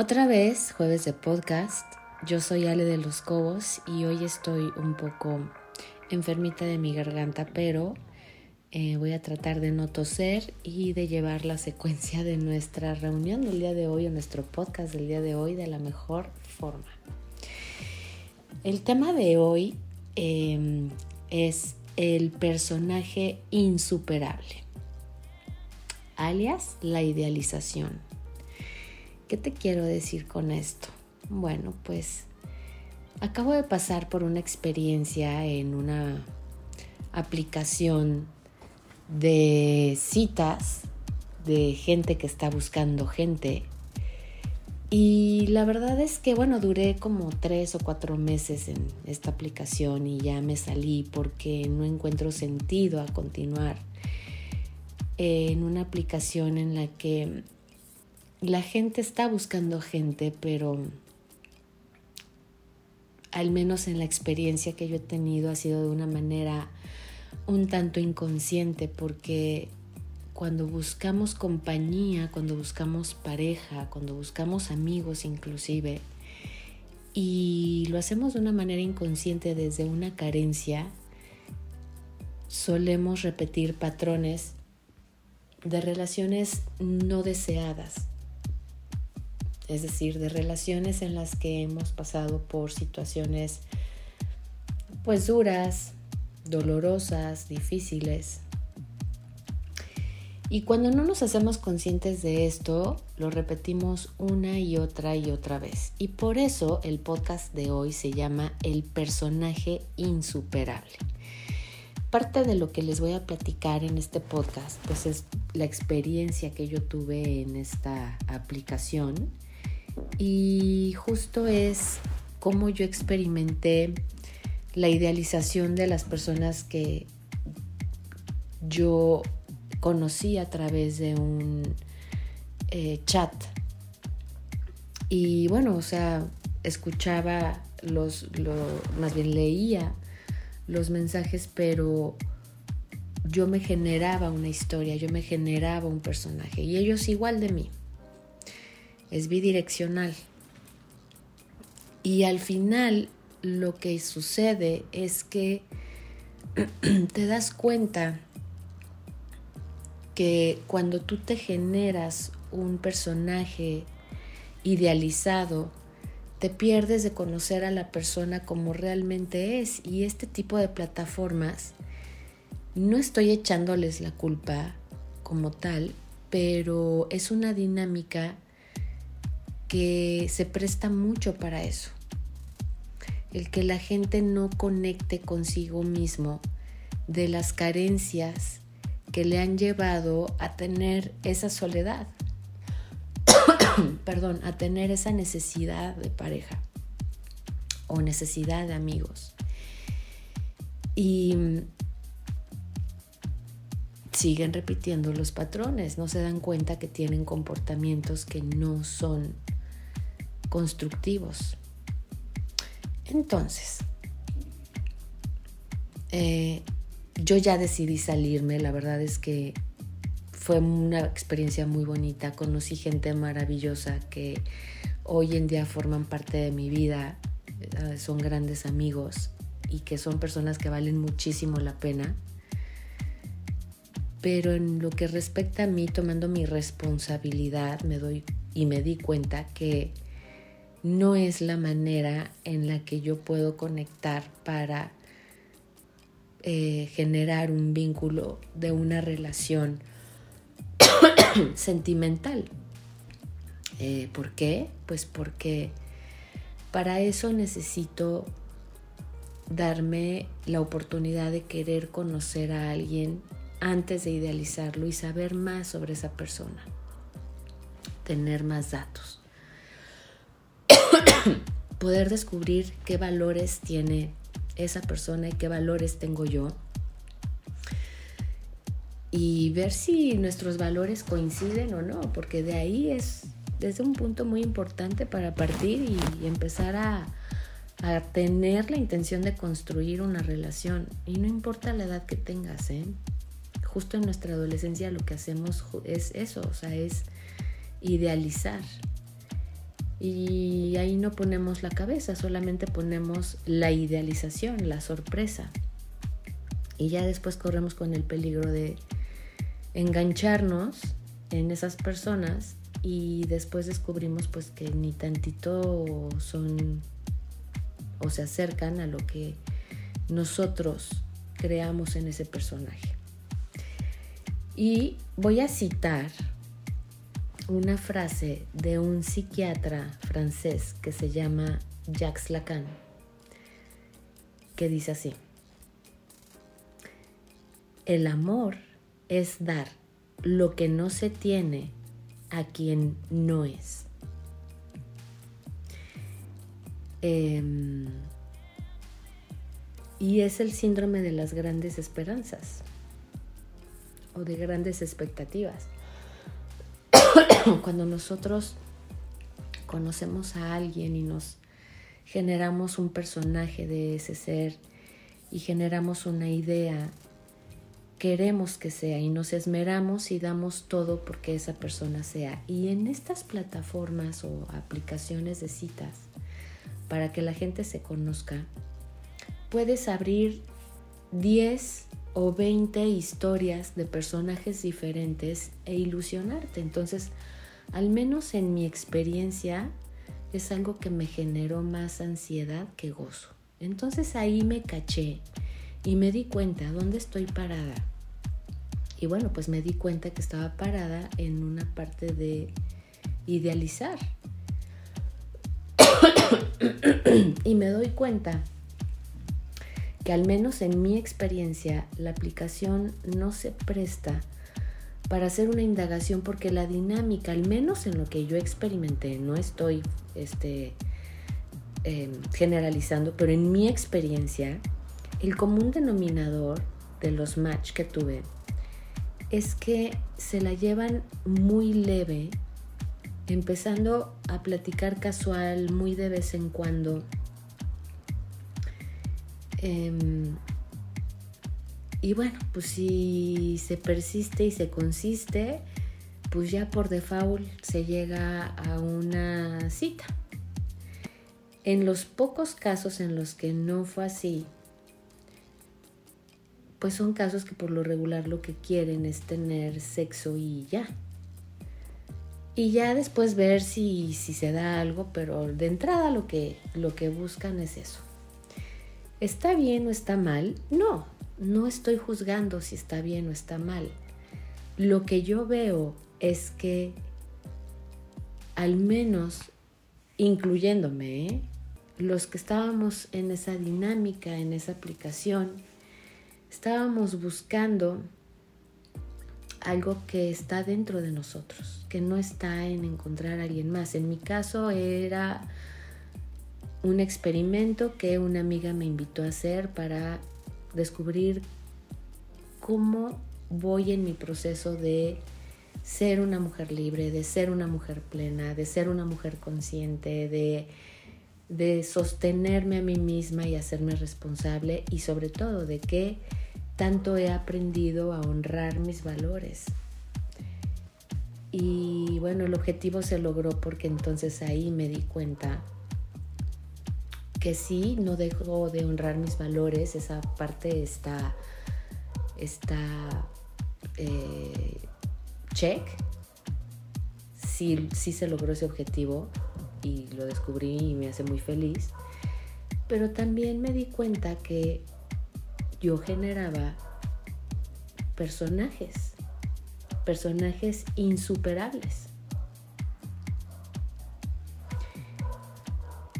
Otra vez, jueves de podcast. Yo soy Ale de los Cobos y hoy estoy un poco enfermita de mi garganta, pero eh, voy a tratar de no toser y de llevar la secuencia de nuestra reunión del día de hoy o nuestro podcast del día de hoy de la mejor forma. El tema de hoy em, es el personaje insuperable, alias la idealización. ¿Qué te quiero decir con esto? Bueno, pues acabo de pasar por una experiencia en una aplicación de citas de gente que está buscando gente. Y la verdad es que, bueno, duré como tres o cuatro meses en esta aplicación y ya me salí porque no encuentro sentido a continuar en una aplicación en la que la gente está buscando gente, pero al menos en la experiencia que yo he tenido ha sido de una manera un tanto inconsciente porque cuando buscamos compañía, cuando buscamos pareja, cuando buscamos amigos inclusive, y lo hacemos de una manera inconsciente desde una carencia, solemos repetir patrones de relaciones no deseadas, es decir, de relaciones en las que hemos pasado por situaciones pues duras, dolorosas, difíciles. Y cuando no nos hacemos conscientes de esto, lo repetimos una y otra y otra vez. Y por eso el podcast de hoy se llama El personaje insuperable. Parte de lo que les voy a platicar en este podcast, pues es la experiencia que yo tuve en esta aplicación y justo es cómo yo experimenté la idealización de las personas que yo conocí a través de un eh, chat. Y bueno, o sea, escuchaba los, más bien leía los mensajes, pero yo me generaba una historia, yo me generaba un personaje y ellos igual de mí es bidireccional. Y al final lo que sucede es que te das cuenta que cuando tú te generas un personaje idealizado, te pierdes de conocer a la persona como realmente es. Y este tipo de plataformas, no estoy echándoles la culpa como tal, pero es una dinámica que se presta mucho para eso. El que la gente no conecte consigo mismo de las carencias que le han llevado a tener esa soledad. Perdón, a tener esa necesidad de pareja o necesidad de amigos. Y siguen repitiendo los patrones, no se dan cuenta que tienen comportamientos que no son constructivos. Entonces, eh, yo ya decidí salirme, la verdad es que fue una experiencia muy bonita, conocí gente maravillosa que hoy en día forman parte de mi vida, eh, son grandes amigos y que son personas que valen muchísimo la pena. Pero en lo que respecta a mí, tomando mi responsabilidad, me doy y me di cuenta que no es la manera en la que yo puedo conectar para eh, generar un vínculo de una relación sentimental. Eh, ¿Por qué? Pues porque para eso necesito darme la oportunidad de querer conocer a alguien antes de idealizarlo y saber más sobre esa persona, tener más datos. poder descubrir qué valores tiene esa persona y qué valores tengo yo. Y ver si nuestros valores coinciden o no, porque de ahí es desde un punto muy importante para partir y, empezar a, a, tener la intención de construir una relación. Y no importa la edad que tengas, ¿eh? Justo en nuestra adolescencia lo que hacemos es eso, o sea, es idealizar Y ahí no ponemos la cabeza, solamente ponemos la idealización, la sorpresa. Y ya después corremos con el peligro de engancharnos en esas personas y después descubrimos pues que ni tantito son o se acercan a lo que nosotros creamos en ese personaje. Y voy a citar una frase de un psiquiatra francés que se llama Jacques Lacan, que dice así, el amor es dar lo que no se tiene a quien no es. Em, y es el síndrome de las grandes esperanzas o de grandes expectativas. Cuando nosotros conocemos a alguien y nos generamos un personaje de ese ser y generamos una idea, queremos que sea y nos esmeramos y damos todo porque esa persona sea. Y en estas plataformas o aplicaciones de citas, para que la gente se conozca, puedes abrir 10 o 20 historias de personajes diferentes e ilusionarte. Entonces, al menos en mi experiencia, es algo que me generó más ansiedad que gozo. Entonces ahí me caché y me di cuenta dónde estoy parada. Y bueno, pues me di cuenta que estaba parada en una parte de idealizar. y me doy cuenta que al menos en mi experiencia la aplicación no se presta para hacer una indagación porque la dinámica, al menos en lo que yo experimenté, no estoy este, em, generalizando, pero en mi experiencia, el común denominador de los match que tuve es que se la llevan muy leve, empezando a platicar casual muy de vez en cuando Em, y bueno, pues si se persiste y se consiste, pues ya por default se llega a una cita. En los pocos casos en los que no fue así, pues son casos que por lo regular lo que quieren es tener sexo y ya. Y ya después ver si, si se da algo, pero de entrada lo que, lo que buscan es eso. ¿Está bien o está mal? No, no estoy juzgando si está bien o está mal. Lo que yo veo es que, al menos incluyéndome, ¿eh? los que estábamos en esa dinámica, en esa aplicación, estábamos buscando algo que está dentro de nosotros, que no está en encontrar a alguien más. En mi caso era un experimento que una amiga me invitó a hacer para descubrir cómo voy en mi proceso de ser una mujer libre, de ser una mujer plena, de ser una mujer consciente, de, de sostenerme a mí misma y hacerme responsable y sobre todo de que tanto he aprendido a honrar mis valores. Y bueno, el objetivo se logró porque entonces ahí me di cuenta que sí, no dejo de honrar mis valores, esa parte está, está eh, check, sí, sí se logró ese objetivo y lo descubrí y me hace muy feliz, pero también me di cuenta que yo generaba personajes, personajes insuperables.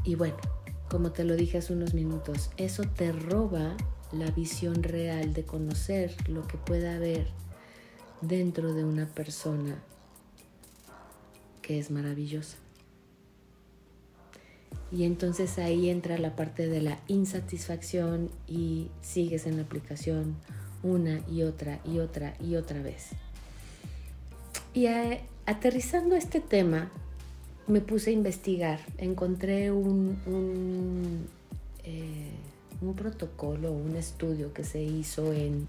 Y bueno, como te lo dije hace unos minutos, eso te roba la visión real de conocer lo que pueda haber dentro de una persona que es maravillosa. Y entonces ahí entra la parte de la insatisfacción y sigues en la aplicación una y otra y otra y otra vez. Y aterrizando este tema, me puse a investigar, encontré un, eh, un protocolo, un estudio que se hizo en,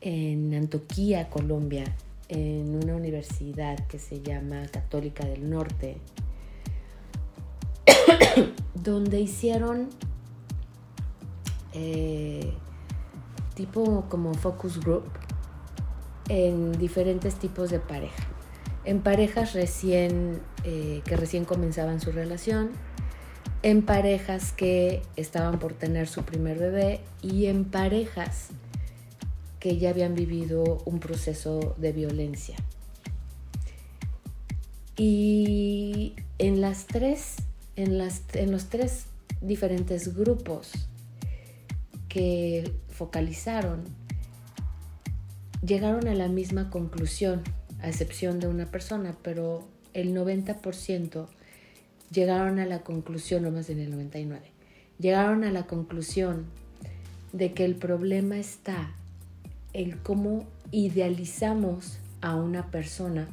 en Antoquía, Colombia, en una universidad que se llama Católica del Norte, donde hicieron eh, tipo como focus group en diferentes tipos de pareja. En parejas recién eh, que recién comenzaban su relación, en parejas que estaban por tener su primer bebé y en parejas que ya habían vivido un proceso de violencia. Y en las tres, en, las, en los tres diferentes grupos que focalizaron, llegaron a la misma conclusión, a excepción de una persona, pero el 90% llegaron a la conclusión, no más en el 99, llegaron a la conclusión de que el problema está el cómo idealizamos a una persona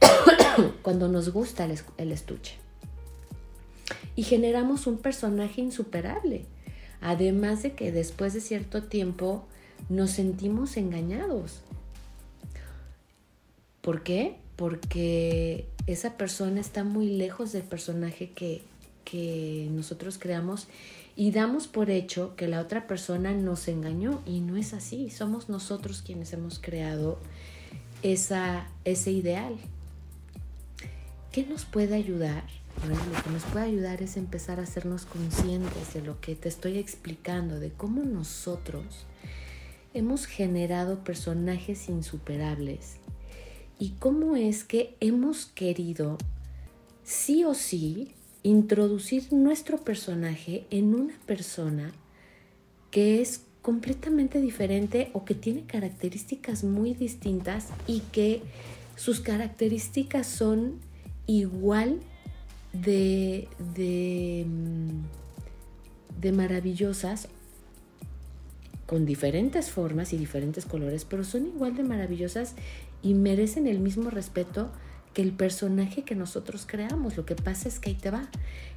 cuando nos gusta el, estuche. Y generamos un personaje insuperable. Además de que después de cierto tiempo nos sentimos engañados. ¿Por qué? Porque esa persona está muy lejos del personaje que, que nosotros creamos y damos por hecho que la otra persona nos engañó y no es así, somos nosotros quienes hemos creado esa, ese ideal. ¿Qué nos puede ayudar? Lo que nos puede ayudar es empezar a hacernos conscientes de lo que te estoy explicando, de cómo nosotros hemos generado personajes insuperables y cómo es que hemos querido sí o sí introducir nuestro personaje en una persona que es completamente diferente o que tiene características muy distintas y que sus características son igual de, de, mm, maravillosas con diferentes formas y diferentes colores, pero son igual de maravillosas y merecen el mismo respeto que el personaje que nosotros creamos. Lo que pasa es que ahí te va.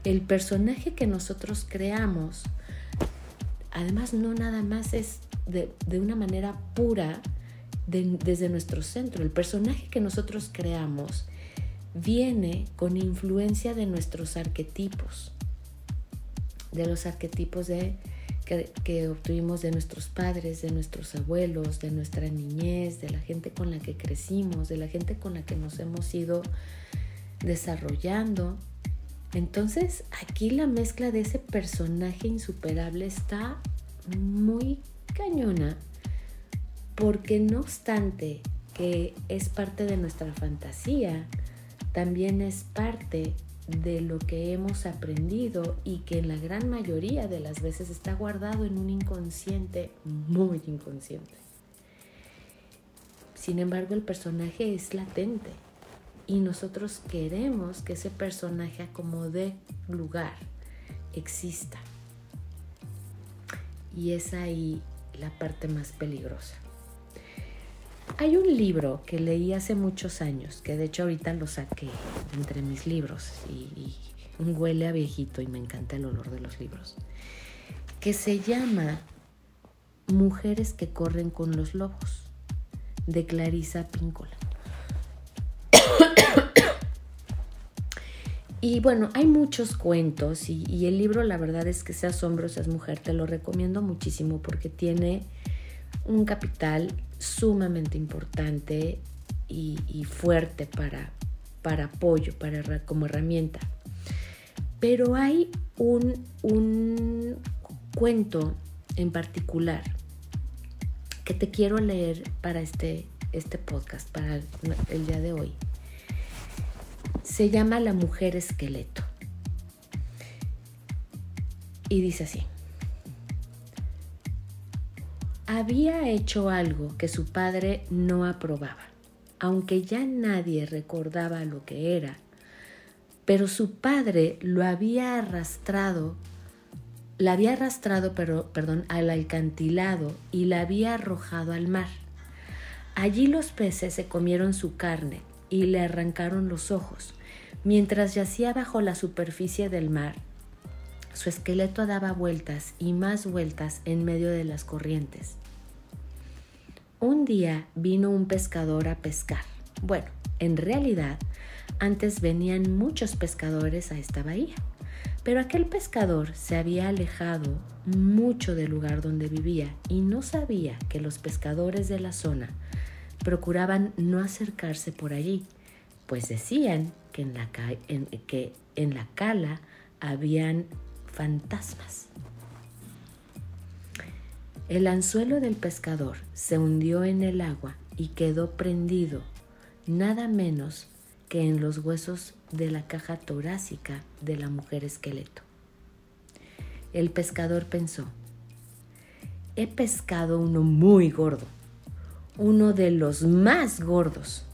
El personaje que nosotros creamos, además no nada más es de, una manera pura desde nuestro centro. El personaje que nosotros creamos viene con influencia de nuestros arquetipos, de los arquetipos de que, obtuvimos de nuestros padres, de nuestros abuelos, de nuestra niñez, de la gente con la que crecimos, de la gente con la que nos hemos ido desarrollando. Entonces aquí la mezcla de ese personaje insuperable está muy cañona, porque no obstante que es parte de nuestra fantasía, también es parte de lo que hemos aprendido y que en la gran mayoría de las veces está guardado en un inconsciente muy inconsciente. Sin embargo, el personaje es latente y nosotros queremos que ese personaje acomode lugar, exista. Y es ahí la parte más peligrosa. Hay un libro que leí hace muchos años, que de hecho ahorita lo saqué entre mis libros y, huele a viejito y me encanta el olor de los libros, que se llama Mujeres que corren con los lobos, de Clarisa Píncola. Y bueno, hay muchos cuentos y, el libro la verdad es que sea asombrosa es mujer, te lo recomiendo muchísimo porque tiene un capital sumamente importante y, fuerte para, para apoyo, para, como herramienta. Pero hay un, un cuento en particular que te quiero leer para este, este podcast, para el día de hoy. Se llama La mujer esqueleto. Y dice así había hecho algo que su padre no aprobaba, aunque ya nadie recordaba lo que era, pero su padre lo había arrastrado, la había arrastrado, pero, perdón, al alcantilado y la había arrojado al mar. Allí los peces se comieron su carne y le arrancaron los ojos, mientras yacía bajo la superficie del mar su esqueleto daba vueltas y más vueltas en medio de las corrientes. Un día vino un pescador a pescar. Bueno, en realidad, antes venían muchos pescadores a esta bahía, Pero aquel pescador se había alejado mucho del lugar donde vivía y no sabía que los pescadores de la zona procuraban no acercarse por allí, pues decían que en la, que en la cala habían fantasmas. El anzuelo del pescador se hundió en el agua y quedó prendido nada menos que en los huesos de la caja torácica de la mujer esqueleto. El pescador pensó, he pescado uno muy gordo, uno de los más gordos.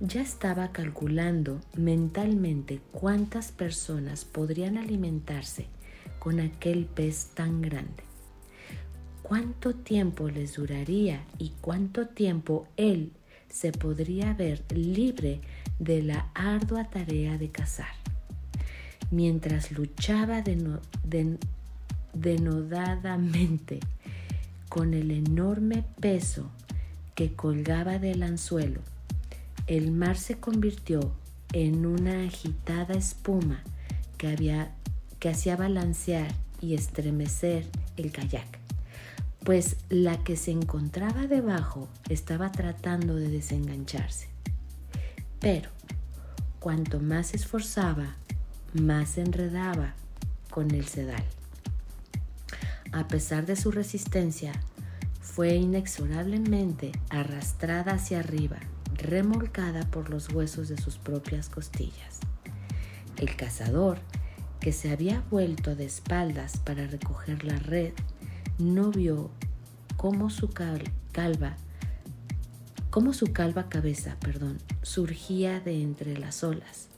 Ya estaba calculando mentalmente cuántas personas podrían alimentarse con aquel pez tan grande, cuánto tiempo les duraría y cuánto tiempo él se podría ver libre de la ardua tarea de cazar. Mientras luchaba denodadamente con el enorme peso que colgaba del anzuelo, el mar se convirtió en una agitada espuma que, hacía balancear y estremecer el kayak pues la que se encontraba debajo estaba tratando de desengancharse. Pero cuanto más se esforzaba, más enredaba con el sedal. A pesar de su resistencia, fue inexorablemente arrastrada hacia arriba, remolcada por los huesos de sus propias costillas. El cazador, que se había vuelto de espaldas para recoger la red, no vio cómo su calva, cómo su calva cabeza, perdón, surgía de entre las olas.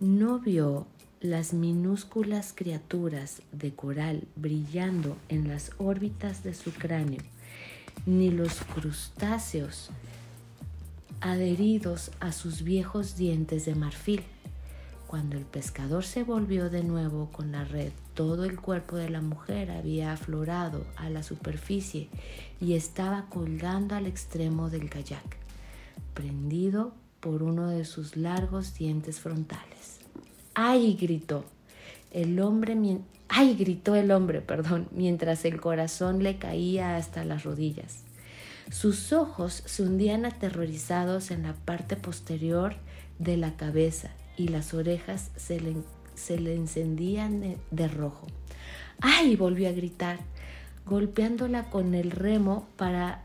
No vio las minúsculas criaturas de coral brillando en las órbitas de su cráneo, ni los crustáceos adheridos a sus viejos dientes de marfil. Cuando el pescador se volvió de nuevo con la red, todo el cuerpo de la mujer había aflorado a la superficie y estaba colgando al extremo del kayak, prendido por uno de sus largos dientes frontales. ¡Ay! gritó. El hombre ¡Ay! gritó el hombre, perdón, mientras el corazón le caía hasta las rodillas. Sus ojos se hundían aterrorizados en la parte posterior de la cabeza y las orejas se le, se le encendían de rojo. ¡Ay! volvió a gritar, golpeándola con el remo para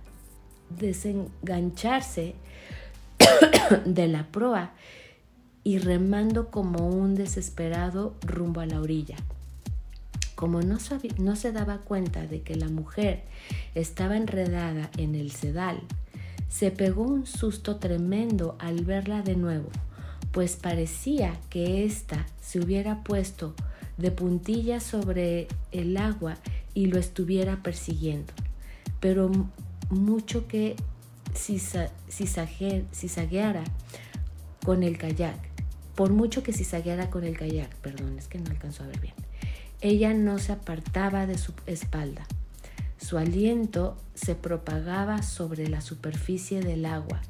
desengancharse de la proa y remando como un desesperado rumbo a la orilla. Como no, se daba cuenta de que la mujer estaba enredada en el sedal, se pegó un susto tremendo al verla de nuevo pues parecía que ésta se hubiera puesto de puntillas sobre el agua y lo estuviera persiguiendo. Pero mucho que zizagueara con el kayak, por mucho que zizagueara con el kayak, perdón, es que no alcanzó a ver bien, ella no se apartaba de su espalda. Su aliento se propagaba sobre la superficie del agua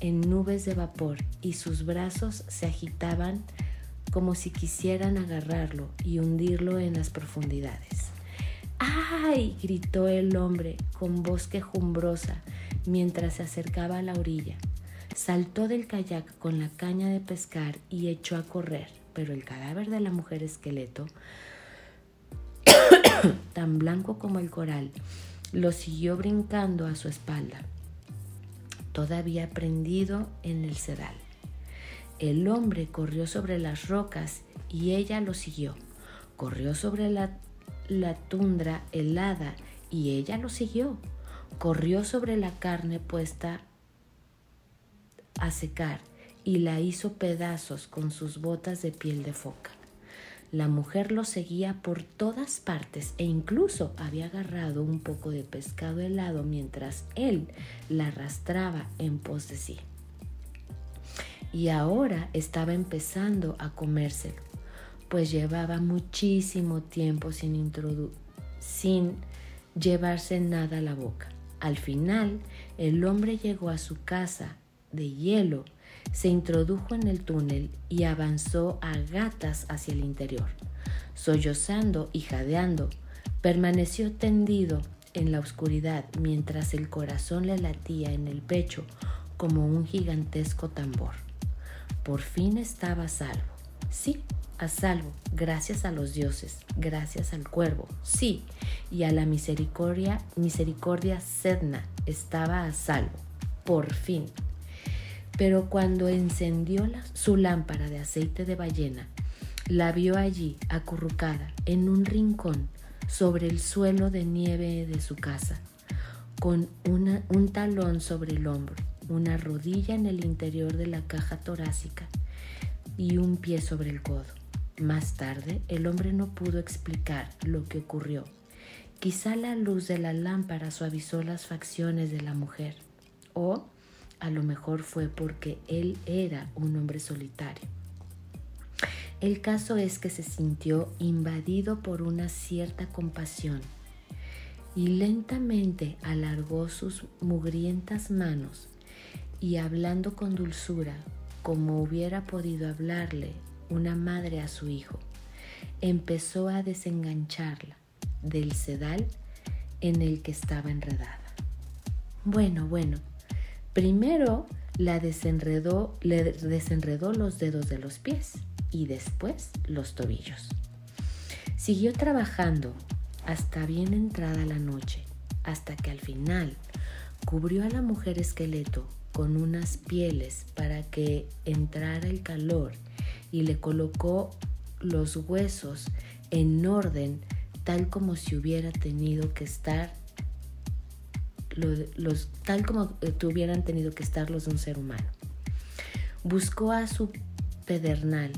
en nubes de vapor y sus brazos se agitaban como si quisieran agarrarlo y hundirlo en las profundidades. ¡Ay! gritó el hombre con voz quejumbrosa mientras se acercaba a la orilla. Saltó del kayak con la caña de pescar y echó a correr, pero el cadáver de la mujer esqueleto, tan blanco como el coral, lo siguió brincando a su espalda todavía prendido en el sedal. El hombre corrió sobre las rocas y ella lo siguió. Corrió sobre la, la tundra helada y ella lo siguió. Corrió sobre la carne puesta a secar y la hizo pedazos con sus botas de piel de foca. La mujer lo seguía por todas partes e incluso había agarrado un poco de pescado helado mientras él la arrastraba en pos de sí. Y ahora estaba empezando a comérselo, pues llevaba muchísimo tiempo sin, llevarse nada a la boca. Al final, el hombre llegó a su casa de hielo se introdujo en el túnel y avanzó a gatas hacia el interior. Sollozando y jadeando, permaneció tendido en la oscuridad mientras el corazón le latía en el pecho como un gigantesco tambor. Por fin estaba a salvo. Sí, a salvo, gracias a los dioses, gracias al cuervo, sí, y a la misericordia, misericordia sedna, estaba a salvo, por fin. Pero cuando encendió su lámpara de aceite de ballena, la vio allí, acurrucada, en un rincón, sobre el suelo de nieve de su casa, con un talón sobre el hombro, una rodilla en el interior de la caja torácica y un pie sobre el codo. Más tarde, el hombre no pudo explicar lo que ocurrió. Quizá la luz de la lámpara suavizó las facciones de la mujer, o a lo mejor fue porque él era un hombre solitario. El caso es que se sintió invadido por una cierta compasión y lentamente alargó sus mugrientas manos y hablando con dulzura, como hubiera podido hablarle una madre a su hijo, empezó a desengancharla del sedal en el que estaba enredada. Bueno, bueno, Primero la desenredó, le desenredó los dedos de los pies y después los tobillos. Siguió trabajando hasta bien entrada la noche, hasta que al final cubrió a la mujer esqueleto con unas pieles para que entrara el calor y le colocó los huesos en orden tal como si hubiera tenido que estar los, tal como eh, tuvieran tenido que estar los de un ser humano. Buscó a su pedernal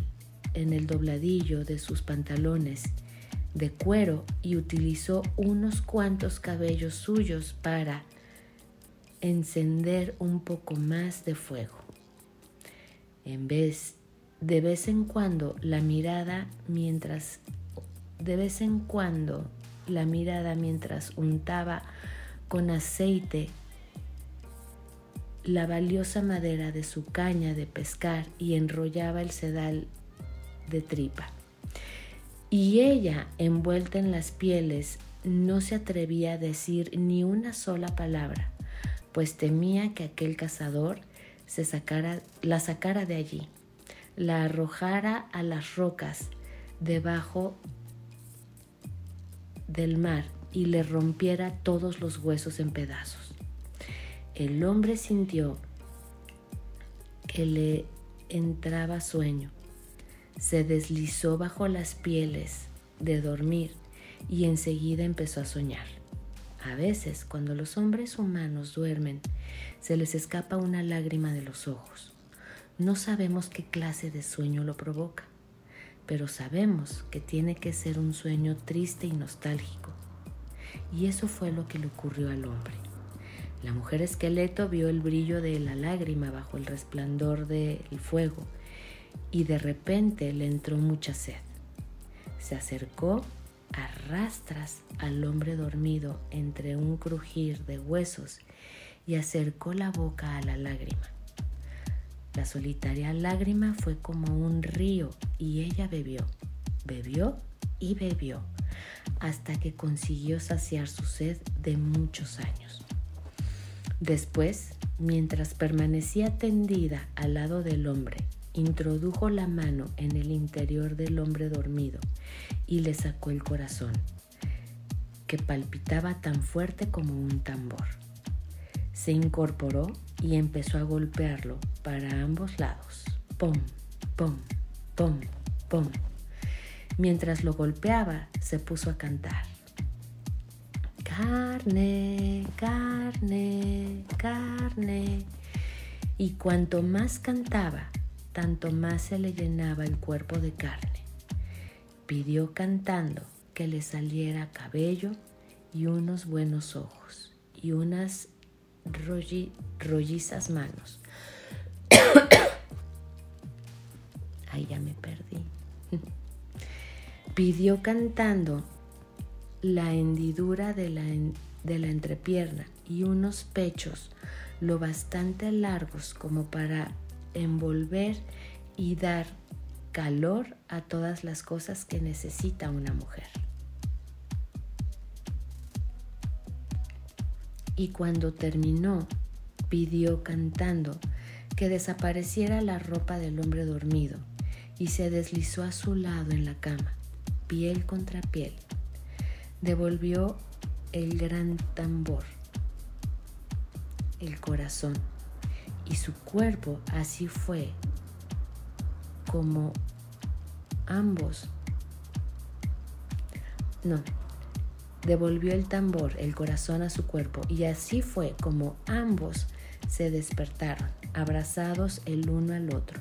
en el dobladillo de sus pantalones de cuero y utilizó unos cuantos cabellos suyos para encender un poco más de fuego. En vez de vez en cuando la mirada mientras de vez en cuando la mirada mientras untaba con aceite la valiosa madera de su caña de pescar y enrollaba el sedal de tripa. Y ella, envuelta en las pieles, no se atrevía a decir ni una sola palabra, pues temía que aquel cazador se sacara, la sacara de allí, la arrojara a las rocas debajo del mar y le rompiera todos los huesos en pedazos. El hombre sintió que le entraba sueño. Se deslizó bajo las pieles de dormir y enseguida empezó a soñar. A veces, cuando los hombres humanos duermen, se les escapa una lágrima de los ojos. No sabemos qué clase de sueño lo provoca, pero sabemos que tiene que ser un sueño triste y nostálgico y eso fue lo que le ocurrió al hombre. La mujer esqueleto vio el brillo de la lágrima bajo el resplandor del fuego y de repente le entró mucha sed. Se acercó a rastras al hombre dormido entre un crujir de huesos y acercó la boca a la lágrima. La solitaria lágrima fue como un río y ella bebió, bebió y bebió hasta que consiguió saciar su sed de muchos años. Después, mientras permanecía tendida al lado del hombre, introdujo la mano en el interior del hombre dormido y le sacó el corazón, que palpitaba tan fuerte como un tambor. Se incorporó y empezó a golpearlo para ambos lados. Pum, pum, pum, pum. Mientras lo golpeaba, se puso a cantar. Carne, carne, carne. Y cuanto más cantaba, tanto más se le llenaba el cuerpo de carne. Pidió cantando que le saliera cabello y unos buenos ojos y unas rollizas manos. Pidió cantando la hendidura de la, entrepierna y unos pechos lo bastante largos como para envolver y dar calor a todas las cosas que necesita una mujer. Y cuando terminó, pidió cantando que desapareciera la ropa del hombre dormido y se deslizó a su lado en la cama, piel contra piel. Devolvió el gran tambor, el corazón, y su cuerpo así fue como ambos. No, devolvió el tambor, el corazón a su cuerpo, y así fue como ambos se despertaron, abrazados el uno al otro,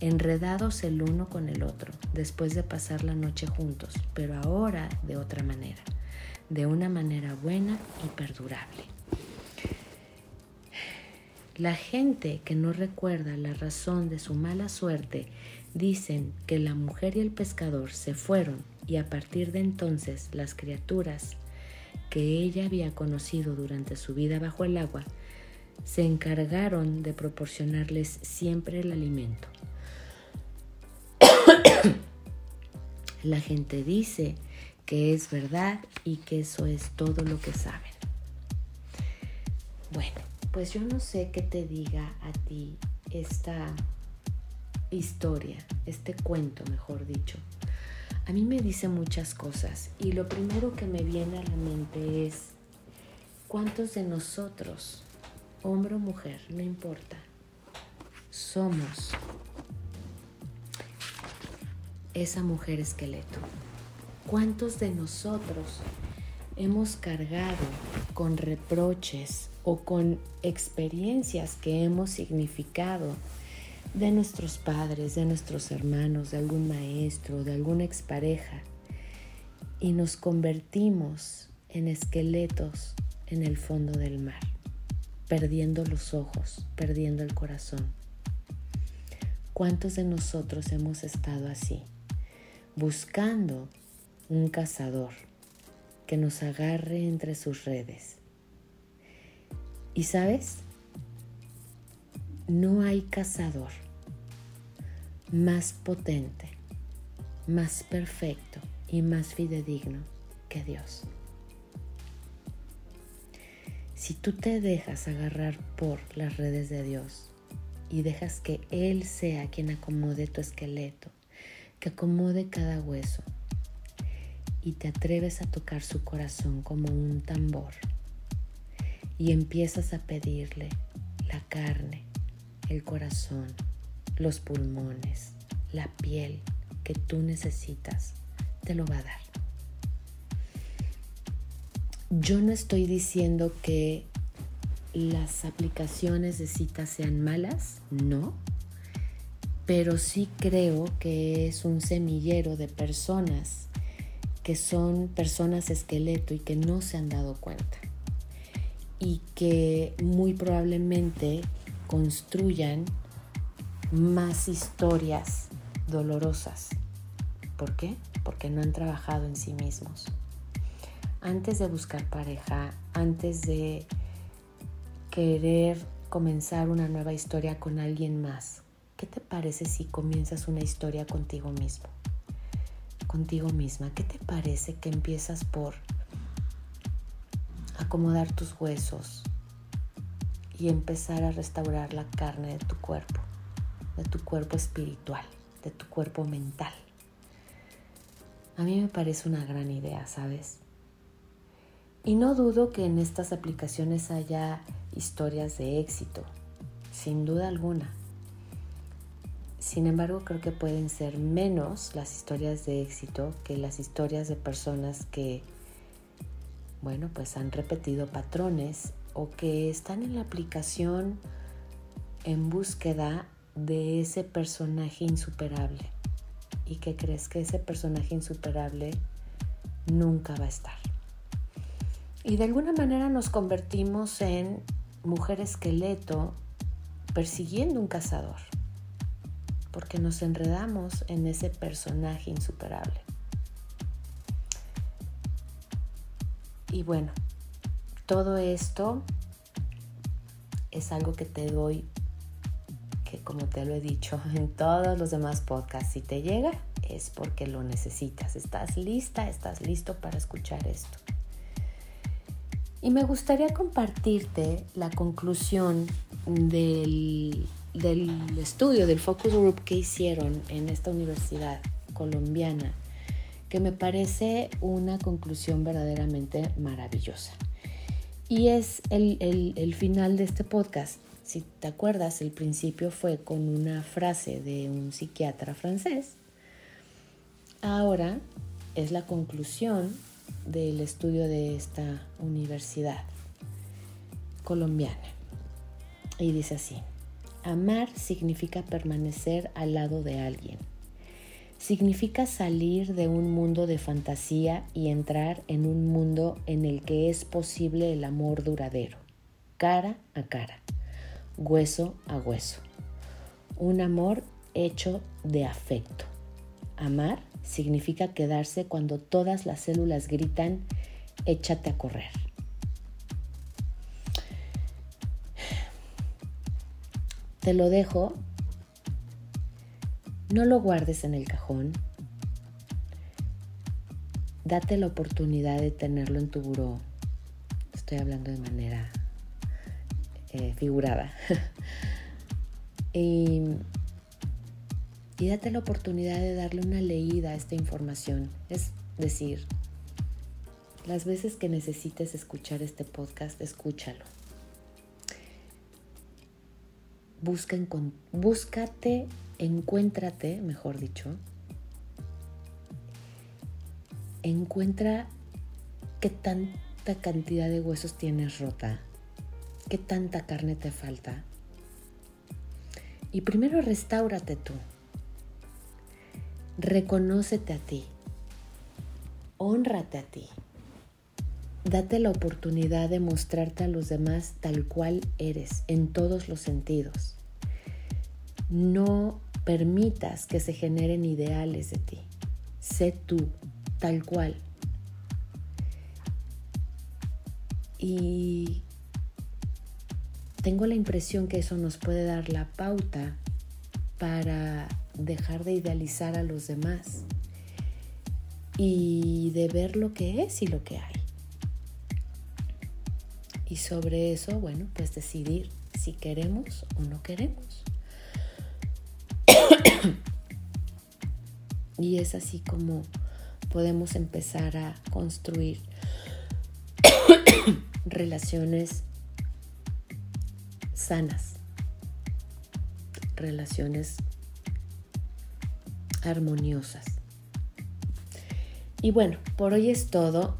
enredados el uno con el otro, después de pasar la noche juntos, pero ahora de otra manera, de una manera buena y perdurable. La gente que no recuerda la razón de su mala suerte Dicen que la mujer y el pescador se fueron y a partir de entonces las criaturas que ella había conocido durante su vida bajo el agua se encargaron de proporcionarles siempre el alimento. La gente dice que es verdad y que eso es todo lo que saben. Bueno, pues yo no sé qué te diga a ti esta historia, este cuento, mejor dicho, a mí me dice muchas cosas y lo primero que me viene a la mente es cuántos de nosotros, hombre o mujer, no importa, somos esa mujer esqueleto. ¿Cuántos de nosotros hemos cargado con reproches o con experiencias que hemos significado de nuestros padres, de nuestros hermanos, de algún maestro, de alguna expareja, y nos convertimos en esqueletos en el fondo del mar, perdiendo los ojos, perdiendo el corazón. ¿Cuántos de nosotros hemos estado así, buscando un cazador que nos agarre entre sus redes? Y sabes, no hay cazador más potente, más perfecto y más fidedigno que Dios. Si tú te dejas agarrar por las redes de Dios y dejas que Él sea quien acomode tu esqueleto, que acomode cada hueso, y te atreves a tocar su corazón como un tambor, y empiezas a pedirle la carne, el corazón, los pulmones, la piel que tú necesitas, te lo va a dar. Yo no estoy diciendo que las aplicaciones de citas sean malas, no, pero sí creo que es un semillero de personas que son personas esqueleto y que no se han dado cuenta y que muy probablemente construyan más historias dolorosas. ¿Por qué? Porque no han trabajado en sí mismos. Antes de buscar pareja, antes de querer comenzar una nueva historia con alguien más, ¿qué te parece si comienzas una historia contigo mismo? Contigo misma. ¿Qué te parece que empiezas por acomodar tus huesos y empezar a restaurar la carne de tu cuerpo? de tu cuerpo espiritual, de tu cuerpo mental. A mí me parece una gran idea, ¿sabes? Y no dudo que en estas aplicaciones haya historias de éxito, sin duda alguna. Sin embargo, creo que pueden ser menos las historias de éxito que las historias de personas que, bueno, pues han repetido patrones o que están en la aplicación en búsqueda de ese personaje insuperable. Y que crees que ese personaje insuperable nunca va a estar. Y de alguna manera nos convertimos en mujer esqueleto persiguiendo un cazador, porque nos enredamos en ese personaje insuperable. Y bueno, todo esto es algo que te doy que como te lo he dicho en todos los demás podcasts, si te llega es porque lo necesitas. Estás lista, estás listo para escuchar esto. Y me gustaría compartirte la conclusión del, del estudio, del focus group que hicieron en esta universidad colombiana, que me parece una conclusión verdaderamente maravillosa. Y es el, el, final de este podcast. Si te acuerdas, el principio fue con una frase de un psiquiatra francés. Ahora es la conclusión del estudio de esta universidad colombiana. Y dice así, amar significa permanecer al lado de alguien significa salir de un mundo de fantasía y entrar en un mundo en el que es posible el amor duradero, cara a cara, hueso a hueso. Un amor hecho de afecto. Amar significa quedarse cuando todas las células gritan, échate a correr. Te lo dejo no lo guardes en el cajón. Date la oportunidad de tenerlo en tu buró. Estoy hablando de manera eh, figurada. y, y date la oportunidad de darle una leída a esta información. Es decir, las veces que necesites escuchar este podcast, escúchalo. Busca, búscate encuéntrate, mejor dicho, encuentra qué tanta cantidad de huesos tienes rota, qué tanta carne te falta. Y primero restáurate tú. Reconócete a ti. Honrate a ti. Date la oportunidad de mostrarte a los demás tal cual eres, en todos los sentidos. No permitas que se generen ideales de ti. Sé tú, tal cual. Y tengo la impresión que eso nos puede dar la pauta para dejar de idealizar a los demás y de ver lo que es y lo que hay. Y sobre eso, bueno, pues decidir si queremos o no queremos. y es así como podemos empezar a construir relaciones sanas, relaciones armoniosas. Y bueno, por hoy es todo.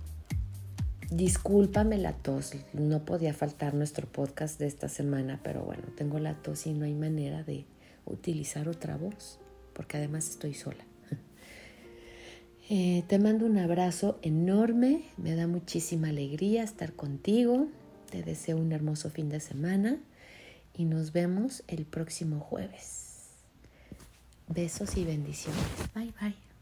Discúlpame la tos, no podía faltar nuestro podcast de esta semana, pero bueno, tengo la tos y no hay manera de utilizar otra voz, porque además estoy sola. Eh, te mando un abrazo enorme, me da muchísima alegría estar contigo, te deseo un hermoso fin de semana y nos vemos el próximo jueves. Besos y bendiciones. Bye bye.